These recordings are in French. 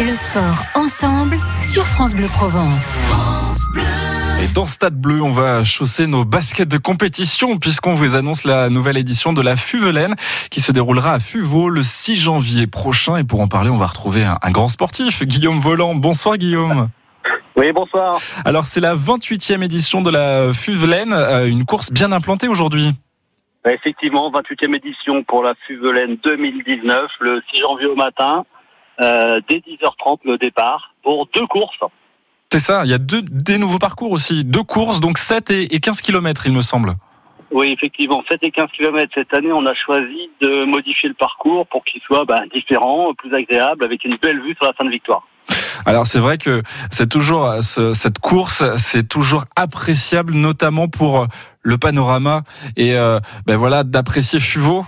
Le sport ensemble sur France Bleu Provence. Et dans Stade Bleu, on va chausser nos baskets de compétition puisqu'on vous annonce la nouvelle édition de la Fuvelaine qui se déroulera à Fuveau le 6 janvier prochain. Et pour en parler, on va retrouver un, grand sportif, Guillaume Volant. Bonsoir Guillaume. Oui, bonsoir. Alors c'est la 28e édition de la Fuvelaine, euh, une course bien implantée aujourd'hui. Effectivement, 28e édition pour la Fuvelaine 2019, le 6 janvier au matin, euh, dès 10h30 le départ, pour deux courses. C'est ça, il y a deux, des nouveaux parcours aussi, deux courses, donc 7 et 15 km il me semble. Oui, effectivement, 7 et 15 km cette année, on a choisi de modifier le parcours pour qu'il soit bah, différent, plus agréable, avec une belle vue sur la fin de victoire. Alors c'est vrai que c'est toujours cette course, c'est toujours appréciable, notamment pour le panorama et euh, ben voilà d'apprécier Fuveau.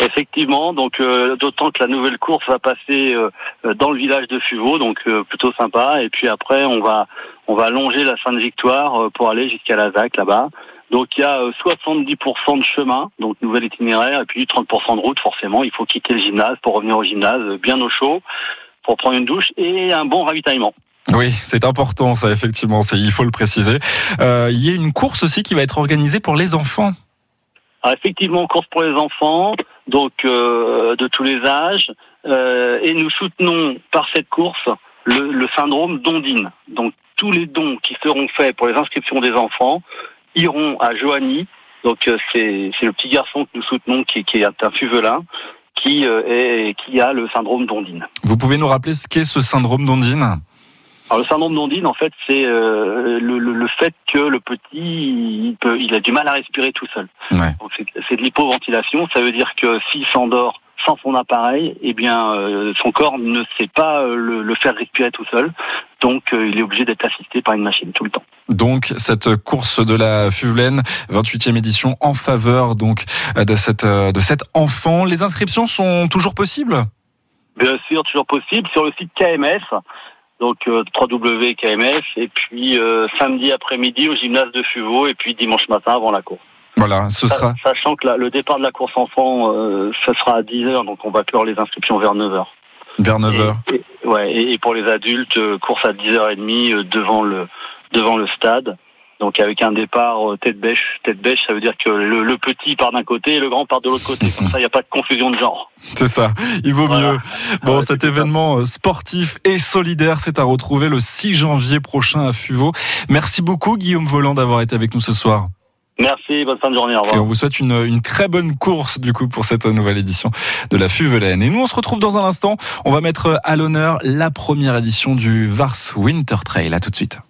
Effectivement, donc euh, d'autant que la nouvelle course va passer euh, dans le village de Fuveau, donc euh, plutôt sympa. Et puis après, on va on va longer la fin de victoire pour aller jusqu'à la ZAC là-bas. Donc il y a 70% de chemin, donc nouvel itinéraire, et puis 30% de route. Forcément, il faut quitter le gymnase pour revenir au gymnase bien au chaud, pour prendre une douche et un bon ravitaillement. Oui, c'est important, ça effectivement, il faut le préciser. il y a une course aussi qui va être organisée pour les enfants. Alors effectivement, course pour les enfants, donc euh, de tous les âges, euh, et nous soutenons par cette course le, syndrome d'Ondine. Donc tous les dons qui seront faits pour les inscriptions des enfants iront à Joanie. Donc euh, c'est le petit garçon que nous soutenons qui, est un fuvelin. Qui, est, qui a le syndrome d'Ondine. Vous pouvez nous rappeler ce qu'est ce syndrome d'Ondine? Alors le syndrome d'Ondine, en fait, c'est euh, le, le, fait que le petit, il, peut, il, a du mal à respirer tout seul. Ouais. C'est de l'hypoventilation. Ça veut dire que s'il s'endort sans son appareil, eh bien, euh, son corps ne sait pas euh, le, le, faire respirer tout seul. Donc, il est obligé d'être assisté par une machine tout le temps. Donc, cette course de la Fuvelaine, 28e édition, en faveur donc de cette de cet enfant. Les inscriptions sont toujours possibles? Bien sûr, toujours possible sur le site KMS donc 3W KMF, et puis euh, samedi après-midi au gymnase de Fuveau, et puis dimanche matin avant la course. Voilà, ce sera. Sachant que le départ de la course enfant, euh, ça sera à 10h, donc on va clore les inscriptions vers 9h. Vers 9h. Et, ouais, et, pour les adultes, euh, course à 10h30 devant le devant le stade. Donc avec un départ euh, tête bêche, tête bêche, ça veut dire que le, petit part d'un côté et le grand part de l'autre côté. Comme ça, il n'y a pas de confusion de genre. C'est ça, il vaut mieux. Bon, cet événement euh, sportif et solidaire, c'est à retrouver le 6 janvier prochain à Fuveau. Merci beaucoup Guillaume Volant d'avoir été avec nous ce soir. Merci, bonne fin de journée. Au revoir. Et on vous souhaite une, une, très bonne course du coup pour cette nouvelle édition de la Fuvelaine. Et nous, on se retrouve dans un instant. On va mettre à l'honneur la première édition du Vars Winter Trail. À tout de suite.